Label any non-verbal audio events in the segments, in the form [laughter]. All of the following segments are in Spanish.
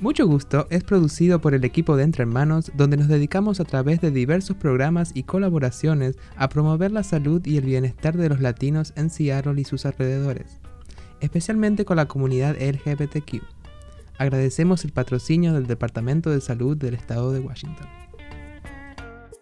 Mucho Gusto es producido por el equipo de Entre Hermanos, donde nos dedicamos a través de diversos programas y colaboraciones a promover la salud y el bienestar de los latinos en Seattle y sus alrededores, especialmente con la comunidad LGBTQ. Agradecemos el patrocinio del Departamento de Salud del Estado de Washington.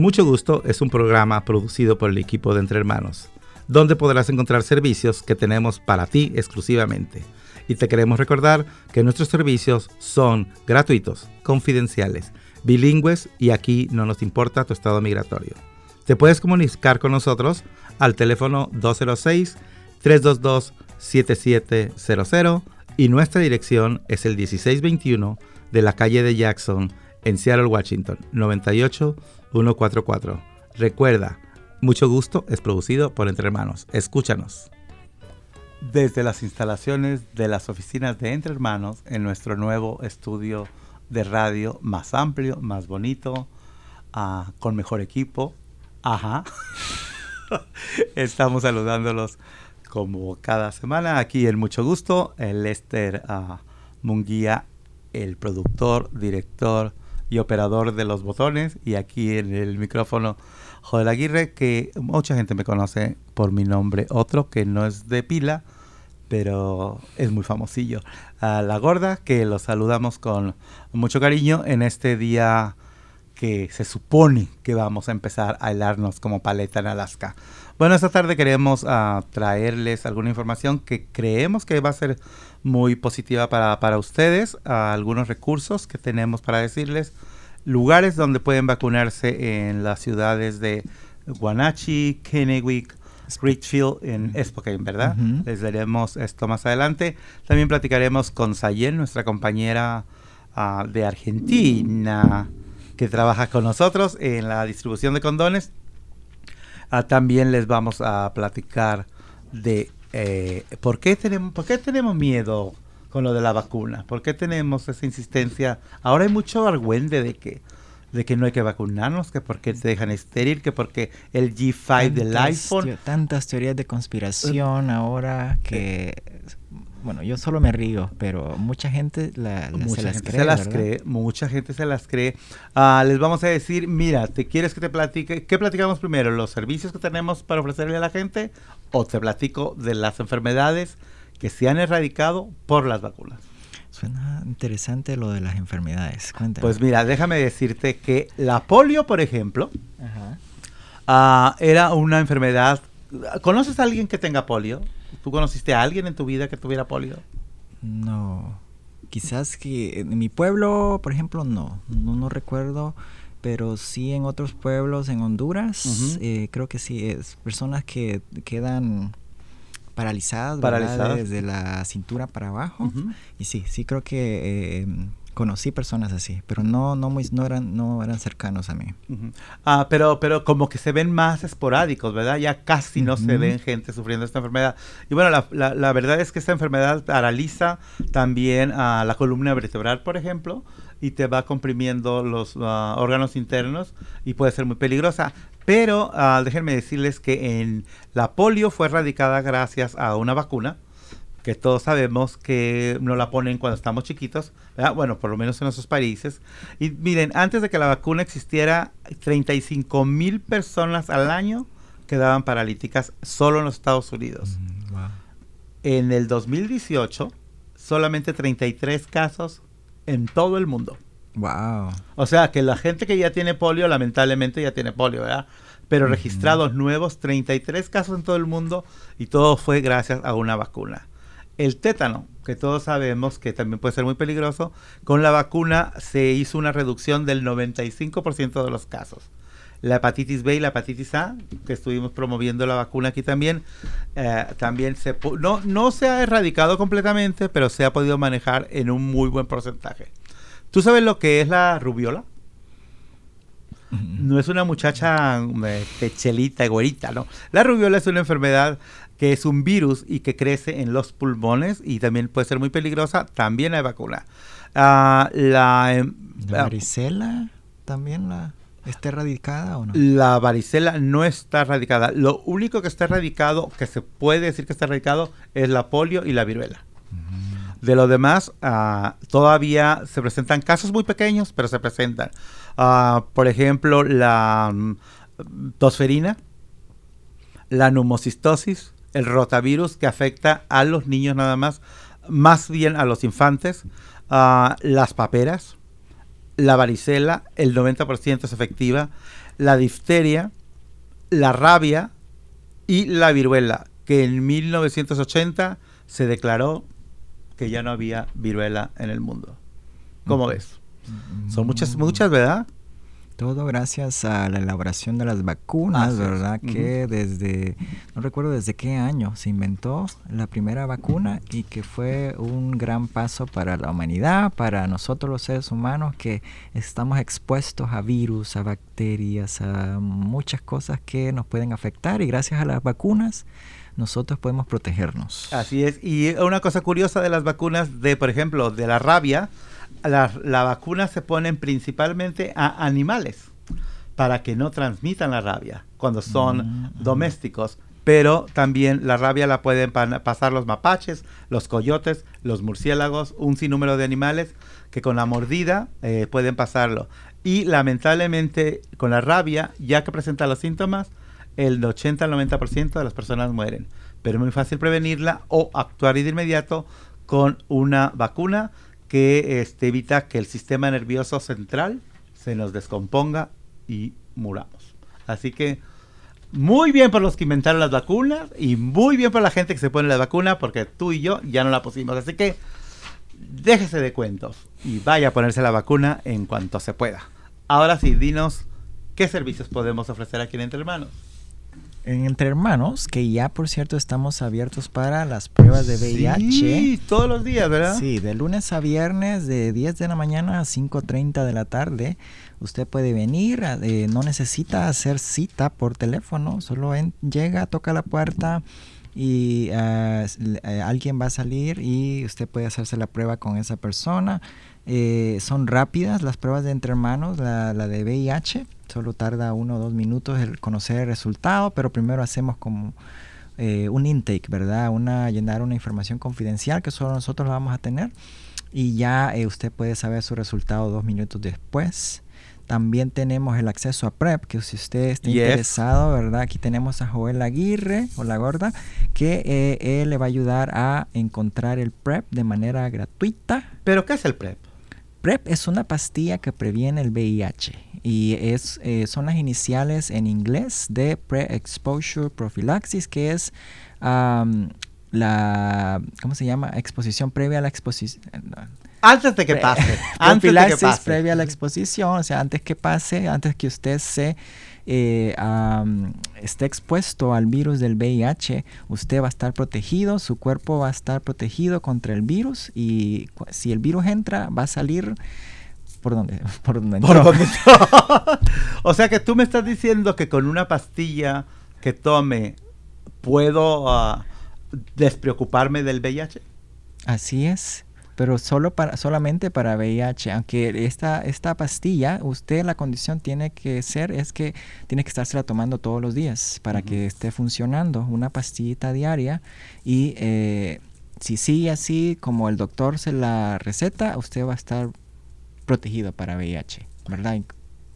Mucho Gusto es un programa producido por el equipo de Entre Hermanos, donde podrás encontrar servicios que tenemos para ti exclusivamente y te queremos recordar que nuestros servicios son gratuitos, confidenciales, bilingües y aquí no nos importa tu estado migratorio. Te puedes comunicar con nosotros al teléfono 206-322-7700 y nuestra dirección es el 1621 de la calle de Jackson en Seattle, Washington, 98144. Recuerda, mucho gusto es producido por Entre Hermanos. Escúchanos desde las instalaciones de las oficinas de Entre Hermanos en nuestro nuevo estudio de radio más amplio, más bonito, ah, con mejor equipo. Ajá. [laughs] Estamos saludándolos como cada semana aquí en mucho gusto. El Lester uh, Munguía, el productor, director y operador de los botones. Y aquí en el micrófono Joder Aguirre, que mucha gente me conoce por mi nombre otro, que no es de pila, pero es muy famosillo. A la gorda, que los saludamos con mucho cariño en este día que se supone que vamos a empezar a helarnos como paleta en Alaska. Bueno, esta tarde queremos uh, traerles alguna información que creemos que va a ser muy positiva para, para ustedes, algunos recursos que tenemos para decirles lugares donde pueden vacunarse en las ciudades de Guanachi, Kennewick, Richfield en Spokane, ¿verdad? Les daremos esto más adelante. También platicaremos con Sayen, nuestra compañera ah, de Argentina, que trabaja con nosotros en la distribución de condones. Ah, también les vamos a platicar de eh, ¿por, qué tenemos, por qué tenemos miedo con lo de la vacuna? ¿Por qué tenemos esa insistencia? Ahora hay mucho argüende de que, de que no hay que vacunarnos, que porque te dejan estéril, que porque el G5 del iPhone. tantas teorías de conspiración ahora que... Bueno, yo solo me río, pero mucha gente la, mucha se las gente cree. Se las cree, mucha gente se las cree. Ah, les vamos a decir, mira, ¿te quieres que te platique? ¿Qué platicamos primero? ¿Los servicios que tenemos para ofrecerle a la gente? ¿O te platico de las enfermedades que se han erradicado por las vacunas? Suena interesante lo de las enfermedades. Cuéntame. Pues mira, déjame decirte que la polio, por ejemplo, uh, era una enfermedad. ¿Conoces a alguien que tenga polio? ¿Tú conociste a alguien en tu vida que tuviera polio? No. Quizás que en mi pueblo, por ejemplo, no. No, no recuerdo. Pero sí en otros pueblos en Honduras, uh -huh. eh, creo que sí. Es personas que quedan paralizadas, paralizadas. desde la cintura para abajo. Uh -huh. Y sí, sí creo que eh, conocí personas así, pero no, no, muy, no, eran, no eran cercanos a mí. Uh -huh. Ah, pero, pero como que se ven más esporádicos, ¿verdad? Ya casi no uh -huh. se ven gente sufriendo esta enfermedad. Y bueno, la, la, la, verdad es que esta enfermedad paraliza también a la columna vertebral, por ejemplo, y te va comprimiendo los uh, órganos internos y puede ser muy peligrosa. Pero uh, déjenme decirles que en la polio fue erradicada gracias a una vacuna que todos sabemos que no la ponen cuando estamos chiquitos, ¿verdad? bueno, por lo menos en nuestros países. Y miren, antes de que la vacuna existiera, 35 mil personas al año quedaban paralíticas solo en los Estados Unidos. Mm, wow. En el 2018, solamente 33 casos en todo el mundo. Wow. O sea que la gente que ya tiene polio, lamentablemente ya tiene polio, ¿verdad? Pero registrados nuevos, 33 casos en todo el mundo y todo fue gracias a una vacuna. El tétano, que todos sabemos que también puede ser muy peligroso, con la vacuna se hizo una reducción del 95% de los casos. La hepatitis B y la hepatitis A, que estuvimos promoviendo la vacuna aquí también, eh, también se no, no se ha erradicado completamente, pero se ha podido manejar en un muy buen porcentaje. ¿Tú sabes lo que es la rubiola? No es una muchacha eh, pechelita, güerita, ¿no? La rubiola es una enfermedad que es un virus y que crece en los pulmones y también puede ser muy peligrosa. También hay vacuna. Uh, la, ¿La varicela también la está erradicada o no? La varicela no está erradicada. Lo único que está erradicado, que se puede decir que está erradicado, es la polio y la viruela. De lo demás, ah, todavía se presentan casos muy pequeños, pero se presentan. Ah, por ejemplo, la mm, tosferina, la neumocistosis, el rotavirus que afecta a los niños nada más, más bien a los infantes, ah, las paperas, la varicela, el 90% es efectiva, la difteria, la rabia y la viruela, que en 1980 se declaró que ya no había viruela en el mundo. ¿Cómo ves? Son muchas, muchas, ¿verdad? Todo gracias a la elaboración de las vacunas, ¿verdad? Que desde, no recuerdo desde qué año se inventó la primera vacuna y que fue un gran paso para la humanidad, para nosotros los seres humanos que estamos expuestos a virus, a bacterias, a muchas cosas que nos pueden afectar y gracias a las vacunas nosotros podemos protegernos. Así es. Y una cosa curiosa de las vacunas de, por ejemplo, de la rabia, la, la vacuna se ponen principalmente a animales para que no transmitan la rabia cuando son mm, domésticos. Pero también la rabia la pueden pasar los mapaches, los coyotes, los murciélagos, un sinnúmero de animales que con la mordida eh, pueden pasarlo. Y lamentablemente con la rabia, ya que presenta los síntomas, el 80 al 90% de las personas mueren. Pero es muy fácil prevenirla o actuar de inmediato con una vacuna que este, evita que el sistema nervioso central se nos descomponga y muramos. Así que muy bien por los que inventaron las vacunas y muy bien por la gente que se pone la vacuna porque tú y yo ya no la pusimos. Así que déjese de cuentos y vaya a ponerse la vacuna en cuanto se pueda. Ahora sí, dinos qué servicios podemos ofrecer aquí en Entre Hermanos en Entre Hermanos, que ya por cierto estamos abiertos para las pruebas de VIH. Sí, todos los días, ¿verdad? Sí, de lunes a viernes, de 10 de la mañana a 5.30 de la tarde. Usted puede venir, eh, no necesita hacer cita por teléfono, solo llega, toca la puerta y eh, alguien va a salir y usted puede hacerse la prueba con esa persona. Eh, son rápidas las pruebas de entre hermanos, la, la de VIH Solo tarda uno o dos minutos el conocer el resultado, pero primero hacemos como eh, un intake, ¿verdad? Una, llenar una información confidencial que solo nosotros la vamos a tener y ya eh, usted puede saber su resultado dos minutos después. También tenemos el acceso a PrEP, que si usted está interesado, ¿verdad? Aquí tenemos a Joel Aguirre, o la gorda, que eh, él le va a ayudar a encontrar el PrEP de manera gratuita. ¿Pero qué es el PrEP? PrEP es una pastilla que previene el VIH y es, eh, son las iniciales en inglés de Pre-Exposure Prophylaxis, que es la, ¿cómo se llama? Exposición previa a la exposición. Antes de que pase. [laughs] antes de que pase. previa a la exposición, o sea, antes que pase, antes que usted se eh, esté expuesto al virus del VIH, usted va a estar protegido, su cuerpo va a estar protegido contra el virus y si el virus entra, va a salir por dónde, [laughs] por dónde, [laughs] o sea que tú me estás diciendo que con una pastilla que tome puedo ah, despreocuparme del VIH. Así es pero solo para, solamente para VIH. Aunque esta, esta pastilla, usted la condición tiene que ser, es que tiene que estársela tomando todos los días para que esté funcionando. Una pastillita diaria y eh, si sigue así como el doctor se la receta, usted va a estar protegido para VIH, ¿verdad?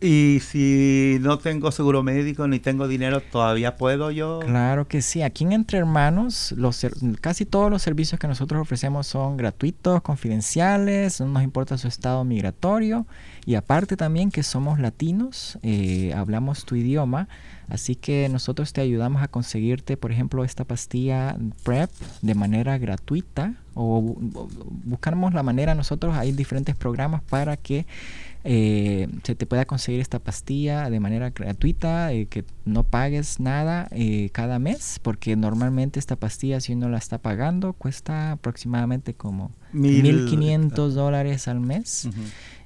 Y si no tengo seguro médico ni tengo dinero, ¿todavía puedo yo? Claro que sí. Aquí en Entre Hermanos, los, casi todos los servicios que nosotros ofrecemos son gratuitos, confidenciales, no nos importa su estado migratorio. Y aparte también que somos latinos, eh, hablamos tu idioma, así que nosotros te ayudamos a conseguirte, por ejemplo, esta pastilla PrEP de manera gratuita o buscamos la manera, nosotros hay diferentes programas para que eh, se te pueda conseguir esta pastilla de manera gratuita, eh, que no pagues nada eh, cada mes, porque normalmente esta pastilla si uno la está pagando cuesta aproximadamente como Mil, 1.500 dólares al mes.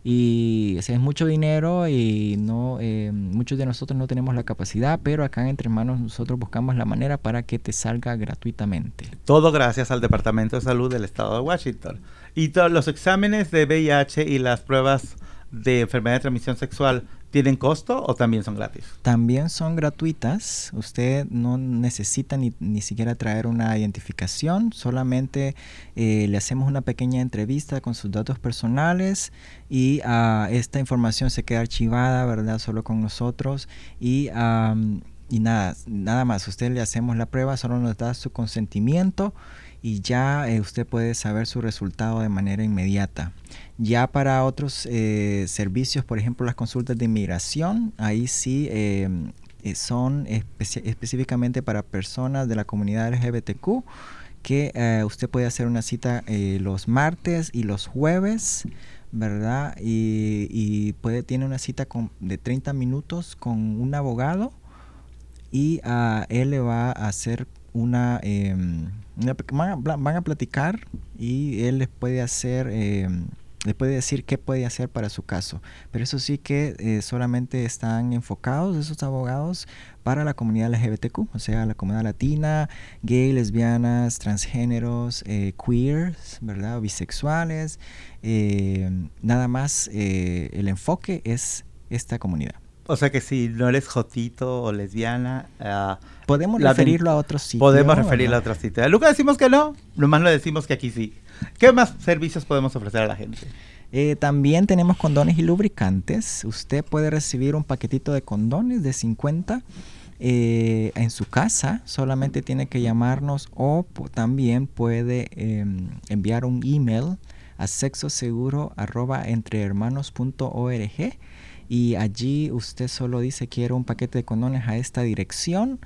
Y es mucho dinero y no muchos de nosotros no tenemos la capacidad, pero acá en Entre Manos nosotros buscamos la manera para que te salga gratuitamente. Todo gracias al Departamento de Salud del Estado de Washington. Y todos los exámenes de VIH y las pruebas de enfermedad de transmisión sexual ¿Tienen costo o también son gratis? También son gratuitas. Usted no necesita ni, ni siquiera traer una identificación. Solamente eh, le hacemos una pequeña entrevista con sus datos personales y uh, esta información se queda archivada, ¿verdad? Solo con nosotros. Y, um, y nada, nada más. Usted le hacemos la prueba, solo nos da su consentimiento y ya eh, usted puede saber su resultado de manera inmediata. Ya para otros eh, servicios, por ejemplo las consultas de inmigración, ahí sí eh, son específicamente para personas de la comunidad LGBTQ que eh, usted puede hacer una cita eh, los martes y los jueves, ¿verdad? Y, y, puede tiene una cita con, de 30 minutos con un abogado y uh, él le va a hacer una, eh, una van, a, van, a, platicar y él les puede hacer eh, le puede decir qué puede hacer para su caso. Pero eso sí que eh, solamente están enfocados esos abogados para la comunidad LGBTQ, o sea, la comunidad latina, gay, lesbianas, transgéneros, eh, queers, ¿verdad? bisexuales. Eh, nada más el enfoque es esta comunidad. O sea que si no eres jotito o lesbiana, uh, podemos referirlo a otro sitio. Podemos referirlo ¿verdad? a otro sitio. Nunca decimos que no, nomás lo decimos que aquí sí. ¿Qué más servicios podemos ofrecer a la gente? Eh, también tenemos condones y lubricantes. Usted puede recibir un paquetito de condones de 50 eh, en su casa. Solamente tiene que llamarnos o también puede eh, enviar un email a sexoseguro@entrehermanos.org y allí usted solo dice quiero un paquete de condones a esta dirección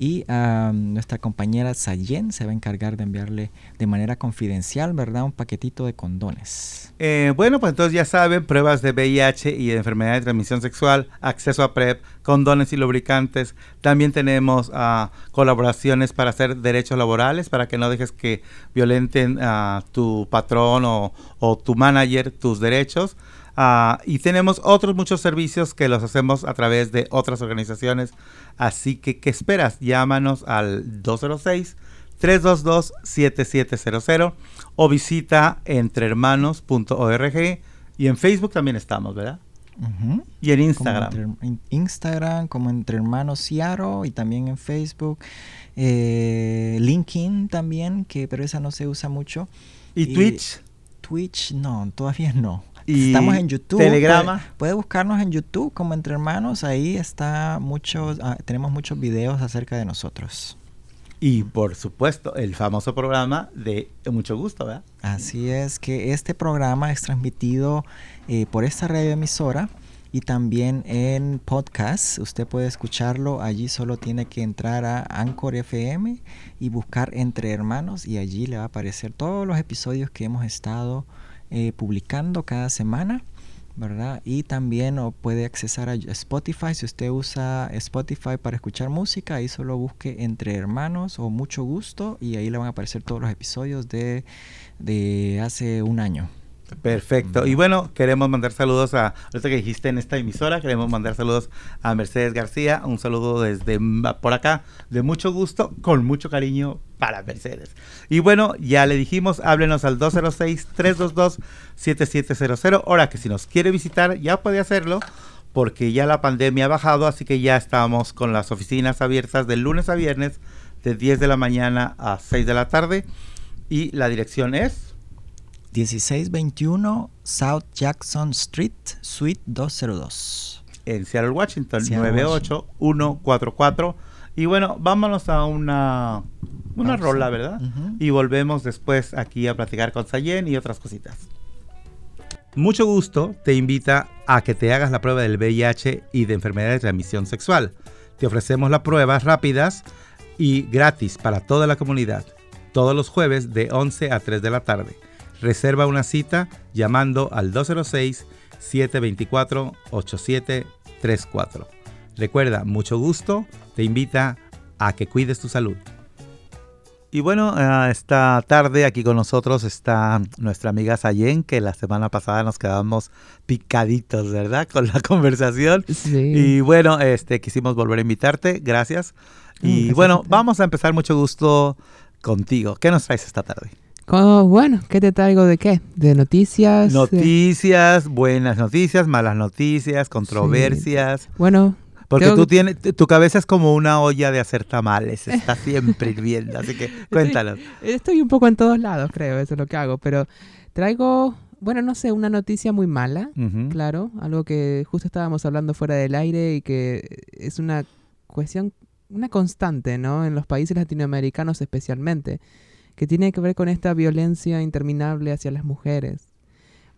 y um, nuestra compañera Sayen se va a encargar de enviarle de manera confidencial, ¿verdad? Un paquetito de condones. Eh, bueno, pues entonces ya saben, pruebas de VIH y de enfermedad de transmisión sexual, acceso a PrEP, condones y lubricantes. También tenemos uh, colaboraciones para hacer derechos laborales, para que no dejes que violenten a uh, tu patrón o tu manager tus derechos. Uh, y tenemos otros muchos servicios que los hacemos a través de otras organizaciones. Así que, ¿qué esperas? Llámanos al 206-322-7700 o visita entrehermanos.org. Y en Facebook también estamos, ¿verdad? Uh -huh. Y en Instagram. Como entre, en Instagram, como Entre Hermanos Ciaro, y también en Facebook. Eh, LinkedIn también, que pero esa no se usa mucho. ¿Y, y Twitch? Twitch, no, todavía no. Y Estamos en YouTube. Telegrama. Puede, puede, buscarnos en YouTube como Entre Hermanos. Ahí está muchos, ah, tenemos muchos videos acerca de nosotros. Y por supuesto, el famoso programa de Mucho Gusto, ¿verdad? Así es, que este programa es transmitido eh, por esta radio emisora y también en podcast. Usted puede escucharlo. Allí solo tiene que entrar a Anchor FM y buscar Entre Hermanos y allí le va a aparecer todos los episodios que hemos estado eh, publicando cada semana. ¿verdad? Y también o puede accesar a Spotify. Si usted usa Spotify para escuchar música, ahí solo busque Entre Hermanos o Mucho Gusto y ahí le van a aparecer todos los episodios de, de hace un año. Perfecto. Y bueno, queremos mandar saludos a, ahorita que dijiste en esta emisora, queremos mandar saludos a Mercedes García, un saludo desde por acá, de mucho gusto, con mucho cariño para Mercedes. Y bueno, ya le dijimos, háblenos al 206-322-7700. Ahora que si nos quiere visitar, ya puede hacerlo, porque ya la pandemia ha bajado, así que ya estamos con las oficinas abiertas de lunes a viernes, de 10 de la mañana a 6 de la tarde. Y la dirección es... 1621 South Jackson Street, Suite 202. En Seattle, Washington, Seattle, 98144. Y bueno, vámonos a una, una rola, ¿verdad? Uh -huh. Y volvemos después aquí a platicar con Sayen y otras cositas. Mucho gusto te invita a que te hagas la prueba del VIH y de enfermedad de transmisión sexual. Te ofrecemos las pruebas rápidas y gratis para toda la comunidad, todos los jueves de 11 a 3 de la tarde. Reserva una cita llamando al 206-724-8734. Recuerda, mucho gusto, te invita a que cuides tu salud. Y bueno, uh, esta tarde aquí con nosotros está nuestra amiga Sayen, que la semana pasada nos quedamos picaditos, ¿verdad? Con la [laughs] conversación. Sí. Y bueno, este quisimos volver a invitarte, gracias. Y Mm, bueno, gracias. vamos a empezar mucho gusto contigo. ¿Qué nos traes esta tarde? Como, bueno, ¿qué te traigo de qué? ¿De noticias? Noticias, buenas noticias, malas noticias, controversias. Bueno, Porque Tengo tú tienes, tu cabeza es como una olla de hacer tamales, está siempre hirviendo, así que [laughs] cuéntanos. estoy un poco en todos lados, creo, eso es lo que hago, pero traigo, bueno, no sé, una noticia muy mala, claro, algo que justo estábamos hablando fuera del aire y que es una cuestión, una constante, ¿no? En los países latinoamericanos especialmente, que tiene que ver con esta violencia interminable hacia las mujeres.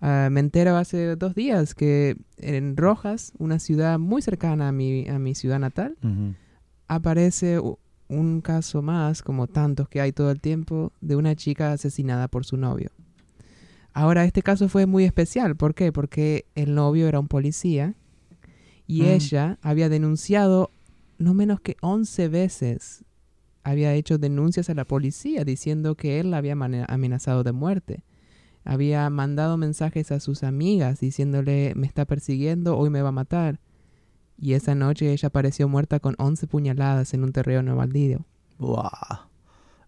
Ah, me entero hace dos días que en Rojas, una ciudad muy cercana a mi, a mi ciudad natal, aparece un caso más, como tantos que hay todo el tiempo, de una chica asesinada por su novio. Ahora, este caso fue muy especial. ¿Por qué? Porque el novio era un policía y Mm. ella había denunciado no menos que 11 veces. Había hecho denuncias a la policía diciendo que él la había amenazado de muerte. Había mandado mensajes a sus amigas diciéndole me está persiguiendo, hoy me va a matar. Y esa noche ella apareció muerta con 11 puñaladas en un terreno baldío. Wow.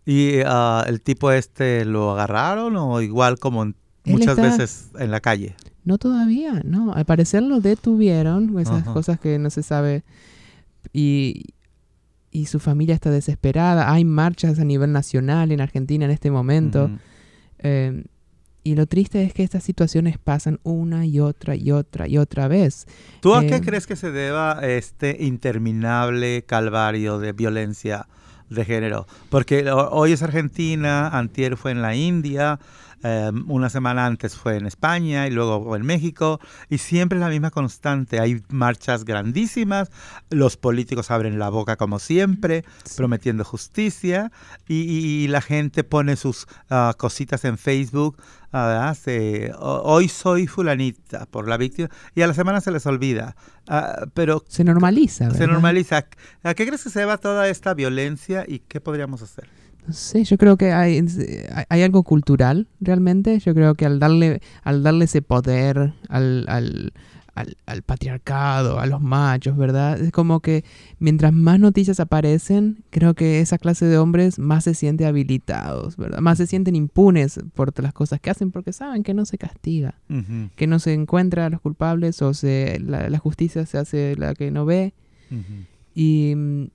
¿Y ah, el tipo este lo agarraron o igual como muchas está- veces en la calle? No todavía, no. Al parecer lo detuvieron, esas cosas que no se sabe. Y, y su familia está desesperada. Hay marchas a nivel nacional en Argentina en este momento. Eh, y lo triste es que estas situaciones pasan una y otra y otra y otra vez. ¿Tú a Eh, qué crees que se deba este interminable calvario de violencia de género? Porque ho- hoy es Argentina, antier fue en la India, eh, una semana antes fue en España y luego en México, y siempre es la misma constante. Hay marchas grandísimas, los políticos abren la boca como siempre, prometiendo justicia, y, la gente pone sus ah, cositas en Facebook. "Ho- hoy soy fulanita por la víctima, y a la semana se les olvida. Ah, pero Se normaliza. se normaliza. ¿A qué crees que se deba toda esta violencia y qué podríamos hacer? No sé, yo creo que hay, hay- algo cultural realmente. Yo creo que al darle, al darle ese poder al, al, al- al patriarcado, a los machos, ¿verdad? Es como que mientras más noticias aparecen, creo que esa clase de hombres más se sienten habilitados, ¿verdad? Más se sienten impunes por las cosas que hacen porque saben que no se castiga, que no se encuentra a los culpables o se, la, la justicia se hace la que no ve. ujú. Y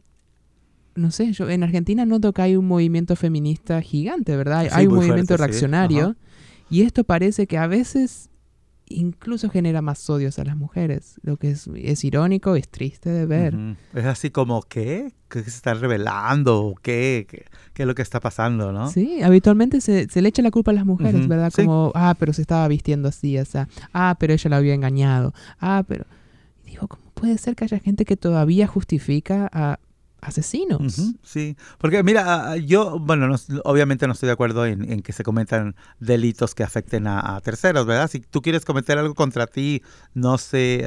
no sé, yo en Argentina noto que hay un movimiento feminista gigante, ¿verdad? Hay, Sí, hay un movimiento fuerte, reaccionario. Y esto parece que a veces incluso genera más odios a las mujeres. Lo que es, es irónico, es triste de ver. Es así como, ¿qué? ¿Qué se está revelando? ¿O ¿Qué? ¿Qué, qué es lo que está pasando, no? Sí, habitualmente se, se le echa la culpa a las mujeres, ¿verdad? sí. Como, ah, pero se estaba vistiendo así, o sea, ah, pero ella la había engañado, ah, pero... Y digo, ¿cómo puede ser que haya gente que todavía justifica a asesinos? Ujú, Sí, porque mira, yo, bueno, no- obviamente no estoy de acuerdo en, en que se cometan delitos que afecten a, a terceros, ¿verdad? Si tú quieres cometer algo contra ti, no sé,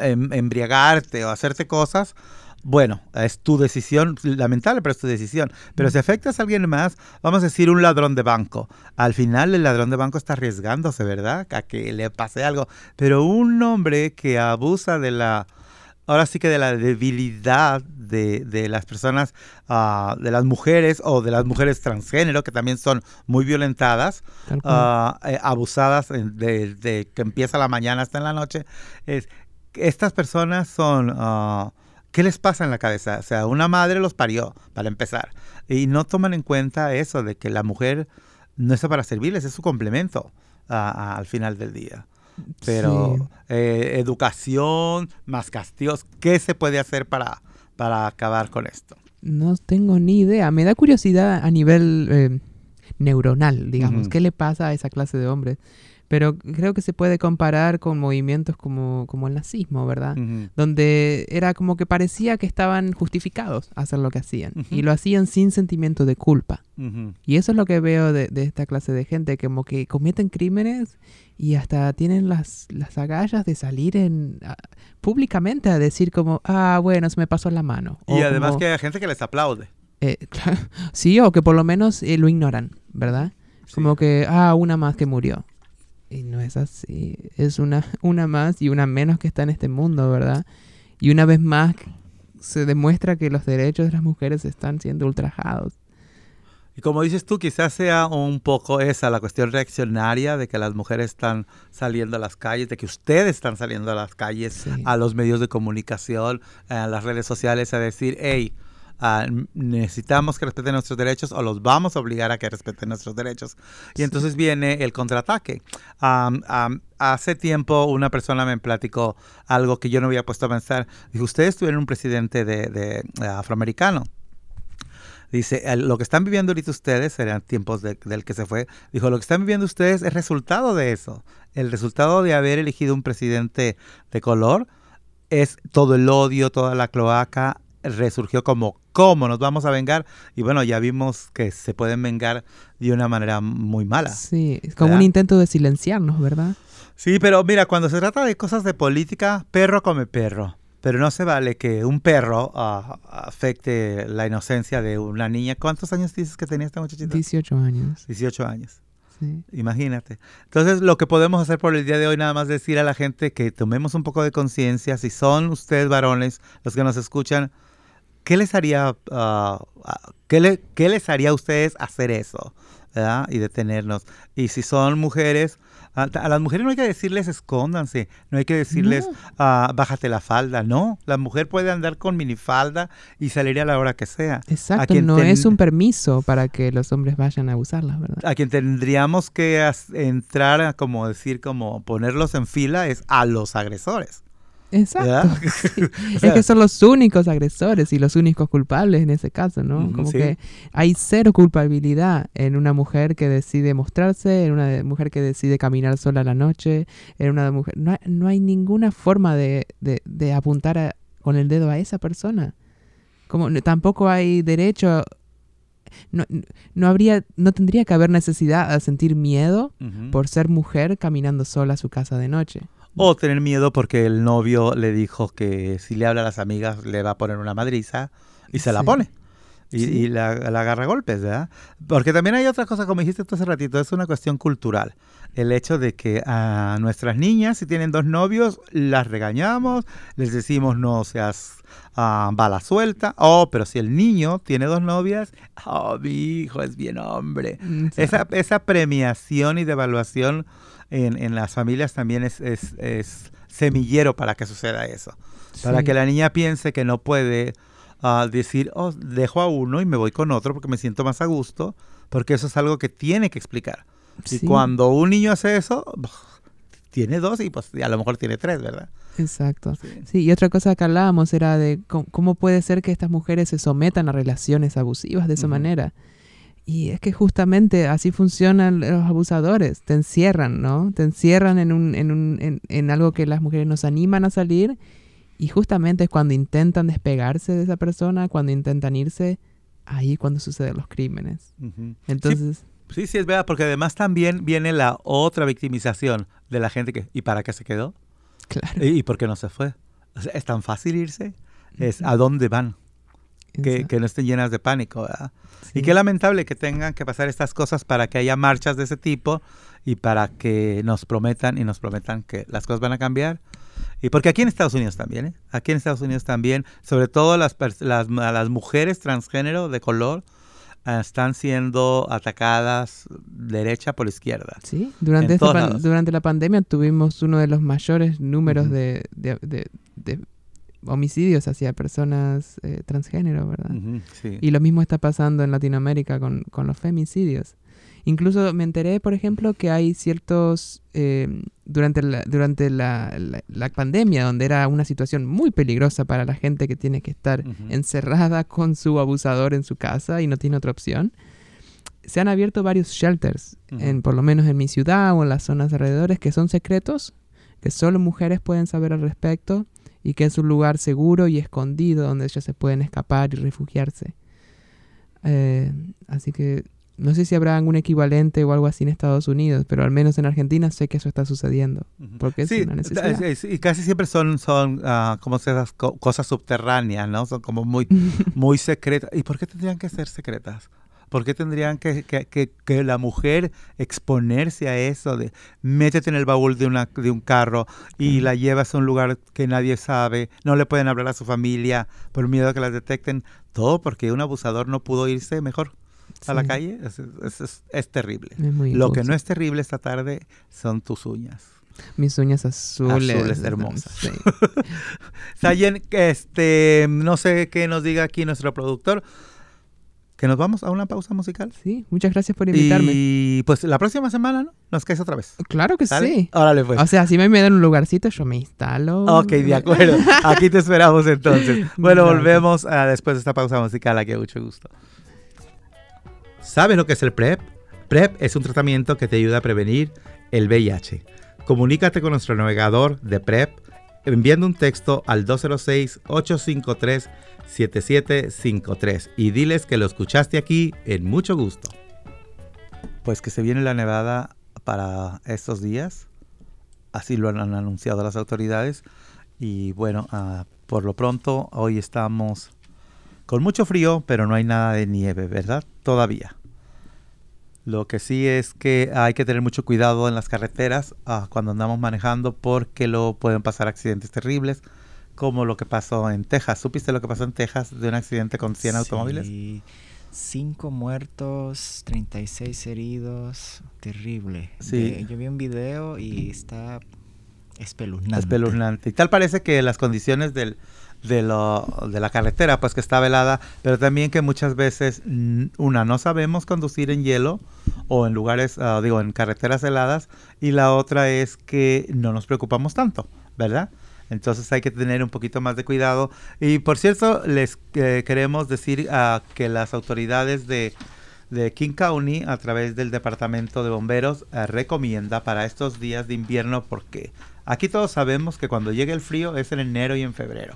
em- embriagarte o hacerte cosas, bueno, es tu decisión, lamentable, pero es tu decisión. Pero si afectas a alguien más, vamos a decir un ladrón de banco, al final el ladrón de banco está arriesgándose, ¿verdad? A que le pase algo. Pero un hombre que abusa de la ahora sí que de la debilidad de, de las personas, ah, de las mujeres o de las mujeres transgénero, que también son muy violentadas, eh, abusadas de, de que empieza la mañana hasta en la noche. Es, estas personas son... ah, ¿Qué les pasa en la cabeza? O sea, una madre los parió, para empezar. Y no toman en cuenta eso de que la mujer no está para servirles, es su complemento al final del día. Pero Sí. eh, educación, más castigos, ¿qué se puede hacer para, para acabar con esto? No tengo ni idea. Me da curiosidad a nivel eh, neuronal, digamos. ¿Qué le pasa a esa clase de hombres? Pero creo que se puede comparar con movimientos como, como el nazismo, ¿verdad? Donde era como que parecía que estaban justificados a hacer lo que hacían. Y lo hacían sin sentimiento de culpa. Y eso es lo que veo de, de esta clase de gente, como que cometen crímenes y hasta tienen las, las agallas de salir en, a- públicamente a decir como, ah, bueno, se me pasó la mano. Y O además como- que hay gente que les aplaude. eh, [laughs] sí, o que por lo menos eh, lo ignoran, ¿verdad? Sí. Como que, ah, una más que murió. Y no es así. Es una, [laughs] una más y una menos que está en este mundo, ¿verdad? Y una vez más se demuestra que los derechos de las mujeres están siendo ultrajados. Y como dices tú, quizás sea un poco esa la cuestión reaccionaria de que las mujeres están saliendo a las calles, de que ustedes están saliendo a las calles, a los medios de comunicación, a las redes sociales, a decir, hey, necesitamos que respeten nuestros derechos o los vamos a obligar a que respeten nuestros derechos. Y entonces viene el contraataque. hace tiempo una persona me platicó algo que yo no había puesto a pensar. Dijo, ustedes tuvieron un presidente de afroamericano Dice, lo que están viviendo ahorita ustedes, eran tiempos del que se fue, dijo, lo que están viviendo ustedes es resultado de eso. El resultado de haber elegido un presidente de color es todo el odio, toda la cloaca, resurgió como cómo nos vamos a vengar y bueno ya vimos que se pueden vengar de una manera muy mala sí es como un intento de silenciarnos verdad sí pero mira cuando se trata de cosas de política perro come perro pero no se vale que un perro ah, afecte la inocencia de una niña. ¿Cuántos años dices que tenía esta muchachita? 18 años. 18 años. Sí. Imagínate. Entonces, lo que podemos hacer por el día de hoy, nada más decir a la gente que tomemos un poco de conciencia. Si son ustedes varones los que nos escuchan, ¿qué les haría, ah, ah, ¿qué, ¿qué les haría a ustedes hacer eso? ¿verdad? Y detenernos. Y si son mujeres, a, las mujeres no hay que decirles escóndanse, no hay que decirles ah, bájate la falda, no. La mujer puede andar con minifalda y salir a la hora que sea. Exacto, no es un permiso para que los hombres vayan a usarla, ¿verdad? A quien tendríamos que entrar, como decir, como ponerlos en fila es a los agresores. Exacto. [laughs] [laughs] es que son los únicos agresores y los únicos culpables en ese caso, ¿no? Como que hay cero culpabilidad en una mujer que decide mostrarse, en una mujer que decide caminar sola a la noche, en una mujer... No hay, no hay ninguna forma de, de, apuntar con el dedo a esa persona. Como tampoco hay derecho... No, no, habría, no tendría que haber necesidad de sentir miedo por ser mujer caminando sola a su casa de noche. O tener miedo porque el novio le dijo que si le habla a las amigas le va a poner una madriza y se la pone. Y, la, agarra golpes, ¿verdad? Porque también hay otra cosa, como dijiste tú hace ratito, es una cuestión cultural. El hecho de que a nuestras niñas, si tienen dos novios, las regañamos, les decimos no seas uh, bala suelta. Oh, pero si el niño tiene dos novias, oh, mi hijo es bien hombre. Mm, esa, esa premiación y devaluación en, las familias también es, semillero para que suceda eso. Para que la niña piense que no puede ah, decir, oh, dejo a uno y me voy con otro porque me siento más a gusto, porque eso es algo que tiene que explicar. Y cuando un niño hace eso, tiene dos y pues a lo mejor tiene tres, ¿verdad? Exacto. Sí. y otra cosa que hablábamos era de cómo, puede ser que estas mujeres se sometan a relaciones abusivas de esa manera. Y es que justamente así funcionan los abusadores, te encierran, ¿no? Te encierran en, un, en, un, en, algo que las mujeres nos animan a salir y justamente es cuando intentan despegarse de esa persona, cuando intentan irse, ahí cuando suceden los crímenes. Entonces... Sí, sí, es verdad, porque además también viene la otra victimización de la gente que, ¿y para qué se quedó? Claro. ¿Y, por qué no se fue? es tan fácil irse, es a dónde van que, no estén llenas de pánico. ¿verdad? Y qué lamentable que tengan que pasar estas cosas para que haya marchas de ese tipo y para que nos prometan y nos prometan que las cosas van a cambiar. Y porque aquí en Estados Unidos también, ¿eh? aquí en Estados Unidos también, sobre todo las, las, las mujeres transgénero de color, ah, están siendo atacadas derecha por izquierda. Sí, durante, durante la pandemia tuvimos uno de los mayores números de, de, homicidios hacia personas eh, transgénero, ¿verdad? Y lo mismo está pasando en Latinoamérica con, los femicidios. Incluso me enteré, por ejemplo, que hay ciertos, eh, durante, la, durante la, la, pandemia, donde era una situación muy peligrosa para la gente que tiene que estar encerrada [laughs] con su abusador en su casa y no tiene otra opción, se han abierto varios shelters, en, por lo menos en mi ciudad o en las zonas alrededores, que son secretos, que solo mujeres pueden saber al respecto y que es un lugar seguro y escondido donde ellas se pueden escapar y refugiarse. Eh, así que no sé si habrá algún equivalente o algo así en Estados Unidos, pero al menos en Argentina sé que eso está sucediendo. Porque es una necesidad. y casi siempre son, son uh, como esas cosas subterráneas, ¿no? Son como muy, [laughs] muy secretas. ¿Y por qué tendrían que ser secretas? ¿Por qué tendrían que, que, la mujer exponerse a eso de métete en el baúl de, una, de un carro y la llevas a un lugar que nadie sabe, no le pueden hablar a su familia por miedo a que las detecten? Todo porque un abusador no pudo irse mejor. a la calle, es, es- es- es terrible. Lo que no es terrible esta tarde son tus uñas. Mis uñas azules. Azules hermosas. Sí. [laughs] Sayen, este, no sé qué nos diga aquí nuestro productor. Que nos vamos a una pausa musical. Sí, muchas gracias por invitarme. Y pues la próxima semana, ¿no? Nos caes otra vez. Claro que ¿Sale? sí. Órale, pues. O sea, si me dan un lugarcito, yo me instalo. Ok, de acuerdo. [laughs] Aquí te esperamos entonces. Bueno, volvemos ah, después de esta pausa musical. Aquí, mucho gusto. ¿Sabes lo que es el PrEP? PrEP es un tratamiento que te ayuda a prevenir el VIH. Comunícate con nuestro navegador de PrEP enviando un texto al 206-853-7753 y diles que lo escuchaste aquí en mucho gusto. Pues que se viene la nevada para estos días. Así lo han anunciado las autoridades. Y bueno, ah, por lo pronto hoy estamos con mucho frío, pero no hay nada de nieve, ¿verdad? Todavía. Lo que sí es que hay que tener mucho cuidado en las carreteras ah, cuando andamos manejando porque luego pueden pasar accidentes terribles, como lo que pasó en Texas. ¿Supiste lo que pasó en Texas de un accidente con 100 automóviles? Sí, Cinco muertos, 36 heridos, terrible. Sí. De- yo vi un video y está espeluznante. espeluznante. Y tal parece que las condiciones del, de, lo- de la carretera, pues que está velada, pero también que muchas veces, mm, una, no sabemos conducir en hielo o en lugares, ah, digo, en carreteras heladas, y la otra es que no nos preocupamos tanto, ¿verdad? Entonces hay que tener un poquito más de cuidado. Y por cierto, les eh, queremos decir ah, que las autoridades de, de King County, a través del Departamento de Bomberos, eh, recomienda para estos días de invierno, porque aquí todos sabemos que cuando llega el frío es en enero y en febrero.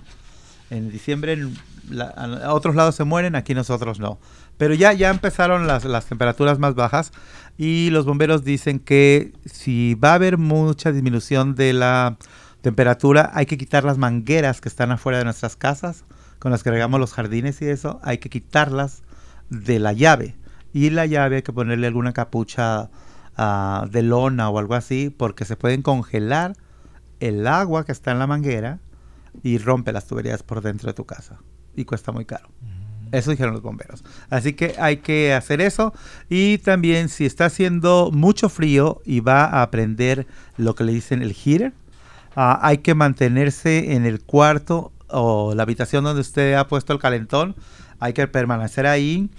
En diciembre en la- a otros lados se mueren, aquí nosotros no. Pero ya, ya empezaron las, las temperaturas más bajas y los bomberos dicen que si va a haber mucha disminución de la temperatura, hay que quitar las mangueras que están afuera de nuestras casas, con las que regamos los jardines y eso, hay que quitarlas de la llave. Y la llave hay que ponerle alguna capucha ah, de lona o algo así, porque se pueden congelar el agua que está en la manguera y rompe las tuberías por dentro de tu casa. Y cuesta muy caro. Eso dijeron los bomberos. Así que hay que hacer eso. Y también si está haciendo mucho frío y va a prender lo que le dicen el heater, ah, hay que mantenerse en el cuarto o la habitación donde usted ha puesto el calentón. Hay que permanecer ahí.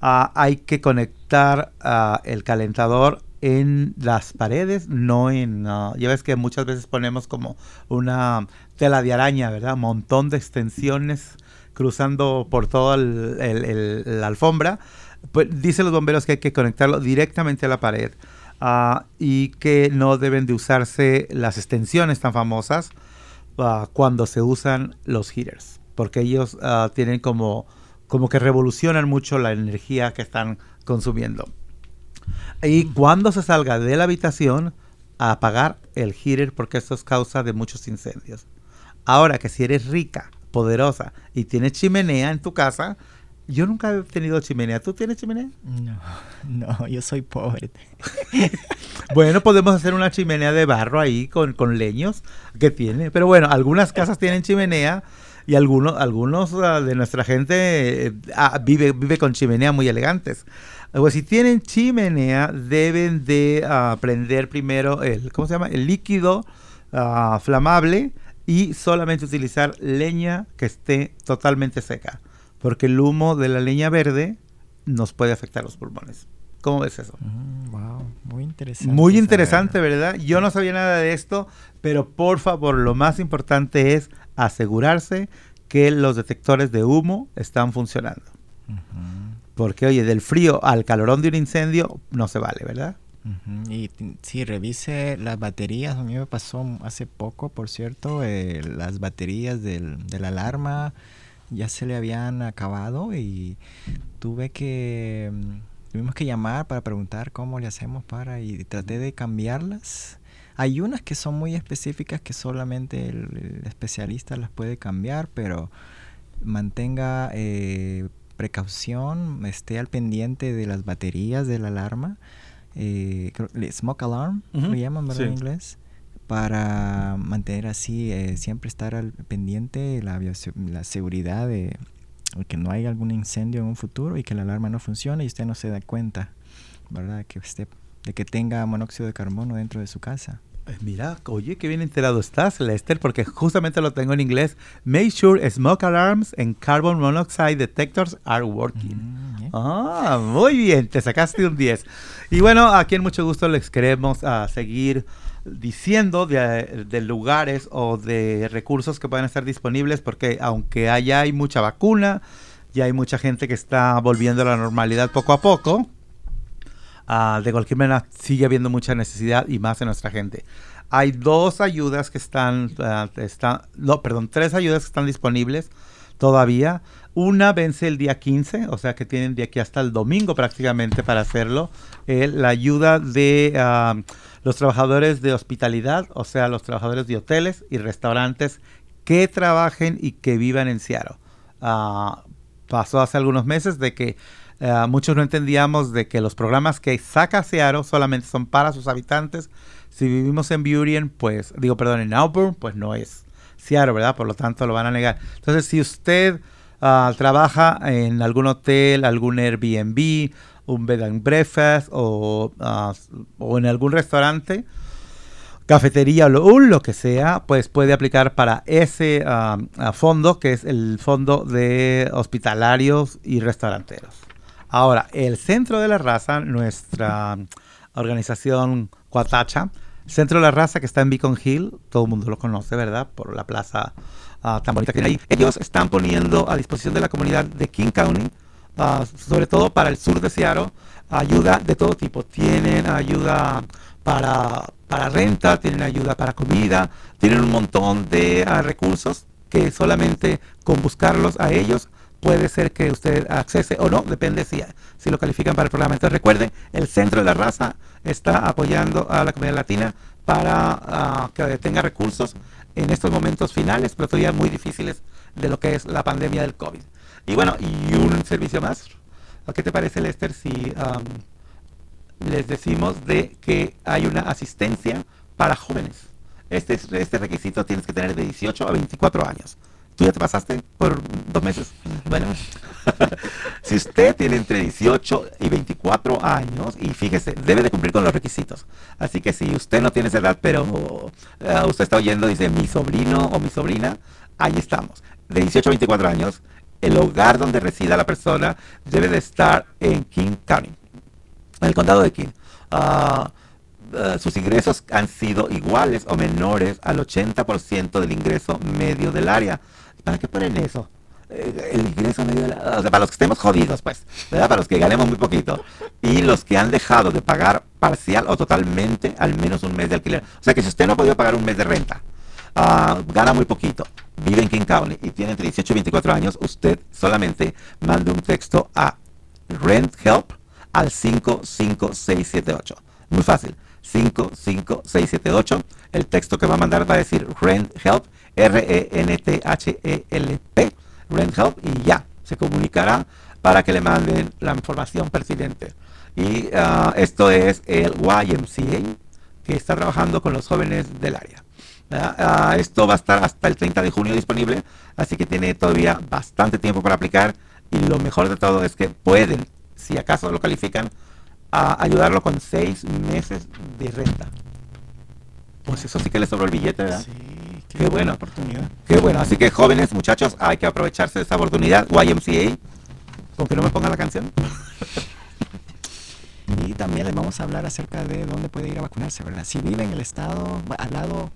Ah, hay que conectar ah, el calentador en las paredes, no en... ah, ya ves que muchas veces ponemos como una tela de araña, ¿verdad? Un montón de extensiones cruzando por toda la alfombra. Pues dicen los bomberos que hay que conectarlo directamente a la pared ah, y que no deben de usarse las extensiones tan famosas ah, cuando se usan los heaters, porque ellos tienen como, como que revolucionan mucho la energía que están consumiendo. Y cuando se salga de la habitación, a apagar el heater porque esto es causa de muchos incendios. Ahora que si eres rica, poderosa y tienes chimenea en tu casa, yo nunca he tenido chimenea. ¿Tú tienes chimenea? No, [laughs] no, yo soy pobre. [laughs] Bueno, podemos hacer una chimenea de barro ahí con, con leños que tiene. Pero bueno, algunas casas tienen chimenea y algunos, algunos ah, de nuestra gente eh, ah, vive, vive con chimenea muy elegantes. Pues si tienen chimenea, deben de ah, prender primero el, ¿cómo se llama? El líquido ah, flamable y solamente utilizar leña que esté totalmente seca. Porque el humo de la leña verde nos puede afectar los pulmones. ¿Cómo ves eso? wow, muy interesante. Muy saber. interesante, ¿verdad? Yo no sabía nada de esto, pero por favor, lo más importante es asegurarse que los detectores de humo están funcionando. Ujú, Porque, oye, del frío al calorón de un incendio no se vale, ¿verdad? Y sí, revise las baterías. A mí me pasó hace poco, por cierto, eh, las baterías del, de la alarma ya se le habían acabado y tuve que mm, tuvimos que llamar para preguntar cómo le hacemos para y traté de cambiarlas. Hay unas que son muy específicas que solamente el, el especialista las puede cambiar, pero mantenga eh, precaución, esté al pendiente de las baterías de la alarma. Eh, smoke alarm, lo llaman ¿verdad, en inglés, para mantener así, eh, siempre estar al pendiente la, la seguridad de, que no haya algún incendio en un futuro y que la alarma no funcione y usted no se da cuenta, ¿verdad? Que esté, de que tenga monóxido de carbono dentro de su casa. Eh, mira, oye, qué bien enterado estás, Lester, porque justamente lo tengo en inglés. Make sure smoke alarms and carbon monoxide detectors are working. Mm, ah, muy bien, te sacaste un 10. Y bueno, aquí en mucho gusto les queremos uh, seguir diciendo de, de, lugares o de recursos que pueden estar disponibles, porque aunque allá hay mucha vacuna, ya hay mucha gente que está volviendo a la normalidad poco a poco. Uh, de cualquier manera, sigue habiendo mucha necesidad y más en nuestra gente. Hay dos ayudas que están, uh, no, perdón, tres ayudas que están disponibles todavía. Una vence el día 15, o sea que tienen de aquí hasta el domingo prácticamente para hacerlo. Eh, la ayuda de uh, los trabajadores de hospitalidad, o sea, los trabajadores de hoteles y restaurantes que trabajen y que vivan en Seattle. pasó hace algunos meses de que eh, muchos no entendíamos de que los programas que saca Seattle solamente son para sus habitantes. Si vivimos en Burien, pues, digo, perdón, en Auburn, pues no es Seattle, ¿verdad? Por lo tanto, lo van a negar. Entonces, si usted uh, trabaja en algún hotel, algún Airbnb, un bed and breakfast o, uh, o en algún restaurante, cafetería o lo, que sea, pues puede aplicar para ese uh, fondo, que es el fondo de hospitalarios y restauranteros. Ahora, el Centro de la Raza, nuestra organización Cuatacha, Centro de la Raza que está en Beacon Hill, todo el mundo lo conoce, ¿verdad? Por la plaza uh, tan bonita que tiene ahí. Ellos están poniendo a disposición de la comunidad de King County, uh, sobre todo para el sur de Seattle, ayuda de todo tipo. Tienen ayuda para, para renta, tienen ayuda para comida, tienen un montón de uh, recursos que solamente con buscarlos a ellos puede ser que usted accese o no, depende si, si lo califican para el programa. Entonces recuerden, el Centro de la Raza está apoyando a la comunidad latina para uh, que tenga recursos en estos momentos finales, pero todavía muy difíciles de lo que es la pandemia del COVID. Y bueno, y un servicio más. ¿Qué te parece, Lester, si um, les decimos de que hay una asistencia para jóvenes? Este, este requisito tienes que tener de 18 a 24 años. ¿Tú ya te pasaste por dos meses? Bueno, si usted tiene entre 18 y 24 años, y fíjese, debe de cumplir con los requisitos. Así que si usted no tiene esa edad, pero uh, usted está oyendo, dice mi sobrino o mi sobrina, ahí estamos. De 18 a 24 años, el hogar donde resida la persona debe de estar en King County, en el condado de King. Uh, uh, sus ingresos han sido iguales o menores al 80% del ingreso medio del área. ¿Para qué ponen eso? Eh, el ingreso medio de la, o sea, para los que estemos jodidos, pues, ¿verdad? Para los que ganemos muy poquito. Y los que han dejado de pagar parcial o totalmente al menos un mes de alquiler. O sea que si usted no ha podido pagar un mes de renta, uh, gana muy poquito, vive en King County y tiene entre 18 y 24 años, usted solamente mande un texto a Rent Help al 55678. Muy fácil. 55678. El texto que va a mandar va a decir Rent Help R-E-N-T-H-E-L-P, Rent y ya, se comunicará para que le manden la información pertinente. Y uh, esto es el YMCA, que está trabajando con los jóvenes del área. Uh, esto va a estar hasta el 30 de junio disponible, así que tiene todavía bastante tiempo para aplicar. Y lo mejor de todo es que pueden, si acaso lo califican, ayudarlo con seis meses de renta. Pues eso sí que le sobró el billete, ¿verdad? Sí. Qué, buena oportunidad. Qué bueno. Así que jóvenes, muchachos, hay que aprovecharse de esa oportunidad. YMCA. Con que no me ponga la canción. [laughs] y también les vamos a hablar acerca de dónde puede ir a vacunarse, ¿verdad? Si vive en el estado al lado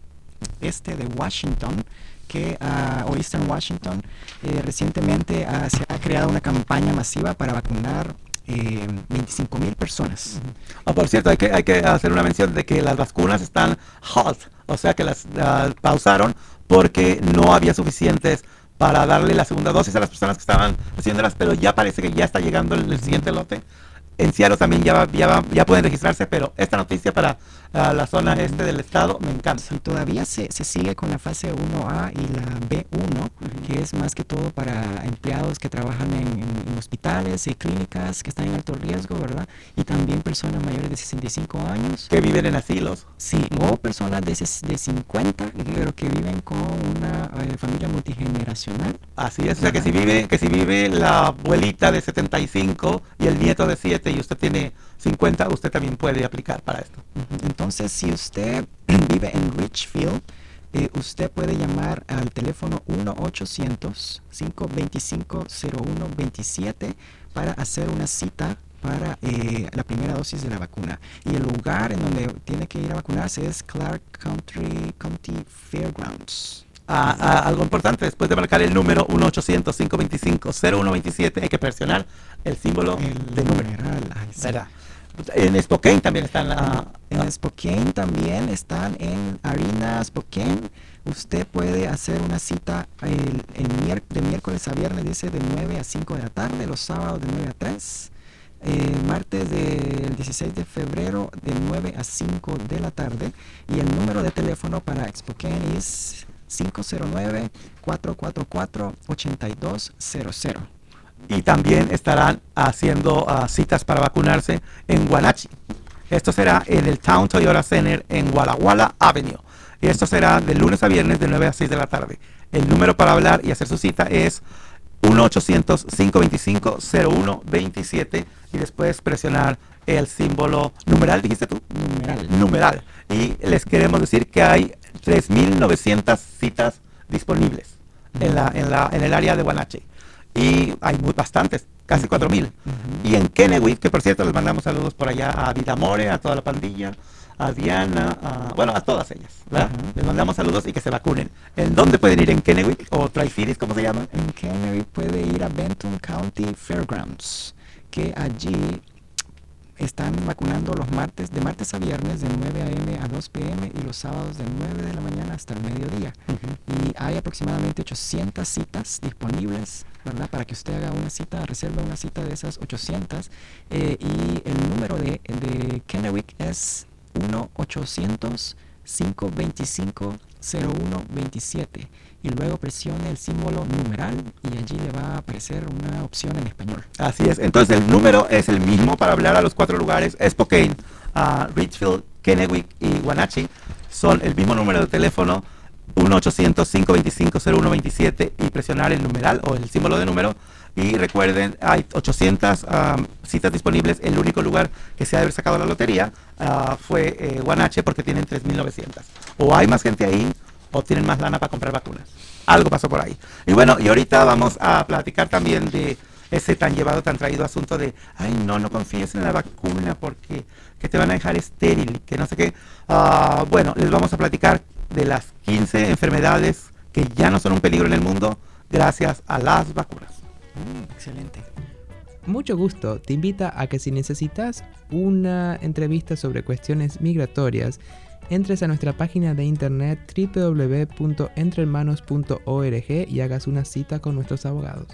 este de Washington, que uh, o Eastern Washington, eh, recientemente uh, se ha creado una campaña masiva para vacunar eh, 25 mil personas. Oh, por cierto, hay que, hay que hacer una mención de que las vacunas están hot o sea que las pausaron porque no había suficientes para darle la segunda dosis a las personas que estaban recibiéndolas, pero ya parece que ya está llegando el, siguiente lote. En Seattle también ya, ya, ya, pueden registrarse, pero esta noticia para a la zona este del estado, me encanta. Sí, todavía se, se sigue con la fase 1A y la B1, que es más que todo para empleados que trabajan en, en hospitales y clínicas que están en alto riesgo, ¿verdad? Y también personas mayores de 65 años. Que viven en asilos. Sí, o personas de, de 50, pero que viven con una eh, familia multigeneracional. Así es, o sea que si vive, que si vive la abuelita de 75 y el nieto de 7 y usted tiene 50, usted también puede aplicar para esto. Entonces, si usted [clears throat] vive en Richfield, eh, usted puede llamar al teléfono 1-800-525-0127 para hacer una cita para eh, la primera dosis de la vacuna. Y el lugar en donde tiene que ir a vacunarse es Clark Country County Fairgrounds. Ah, ah, algo importante, después de marcar el número 1-800-525-0127, hay que presionar el símbolo El de número. numeral, ay, sí. ¿verdad? En Spokane también están ah, En Spokane también están en Arena Spokane. Usted puede hacer una cita el, el de miércoles a viernes, dice, de 9 a 5 de la tarde, los sábados de 9 a 3. eh, martes del 16 de febrero de 9 a 5 de la tarde. Y el número de teléfono para Spokane es 509-444-8200. Y también estarán haciendo ah, citas para vacunarse en Guanachi. Esto será en el Town Toyota Center en Walla Walla Avenue. Y esto será de lunes a viernes de 9 a 6 de la tarde. El número para hablar y hacer su cita es 1-800-525-0127 y después presionar el símbolo numeral, dijiste tú. Numeral. Numeral. Y les queremos decir que hay 3.900 citas disponibles en, la, en, la, en el área de Guanache. Y hay muy bastantes, casi 4.000. Y en Kennewick, que por cierto les mandamos saludos por allá a Vidamore, a toda la pandilla, a Diana, a- bueno, a todas ellas. ¿verdad? Les mandamos saludos y que se vacunen. ¿En dónde pueden ir? ¿En Kennewick o Tri-Cities, cómo se llama? En Kennewick puede ir a Benton County Fairgrounds, que allí están vacunando los martes, de martes a viernes, de 9 a.m. a 2 p.m. y los sábados de 9 de la mañana hasta el mediodía. Y hay aproximadamente 800 citas disponibles, ¿verdad? Para que usted haga una cita, reserve una cita de esas 800. eh, y el número de, de Kennewick es 1-800-525-0127. Y luego presione el símbolo numeral y allí le va a aparecer una opción en español. Así es. Entonces el número es el mismo para hablar a los cuatro lugares. Spokane, ah, Richfield, Kennewick y Guanachi son el mismo número de teléfono 1-800-525-0127 y presionar el numeral o el símbolo de número. Y recuerden, hay 800 ah, citas disponibles. El único lugar que se ha de haber sacado la lotería ah, fue eh, Guanache porque tienen 3.900. O hay más gente ahí o tienen más lana para comprar vacunas. Algo pasó por ahí. Y bueno, y ahorita vamos a platicar también de ese tan llevado, tan traído asunto de, ay, no, no confíes en la vacuna porque que te van a dejar estéril, que no sé qué. Ah, bueno, les vamos a platicar de las 15 enfermedades que ya no son un peligro en el mundo gracias a las vacunas. excelente. Mucho gusto, te invita a que si necesitas una entrevista sobre cuestiones migratorias, entres a nuestra página de internet www.entrehermanos.org y hagas una cita con nuestros abogados.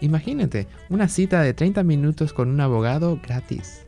Imagínate, una cita de 30 minutos con un abogado gratis.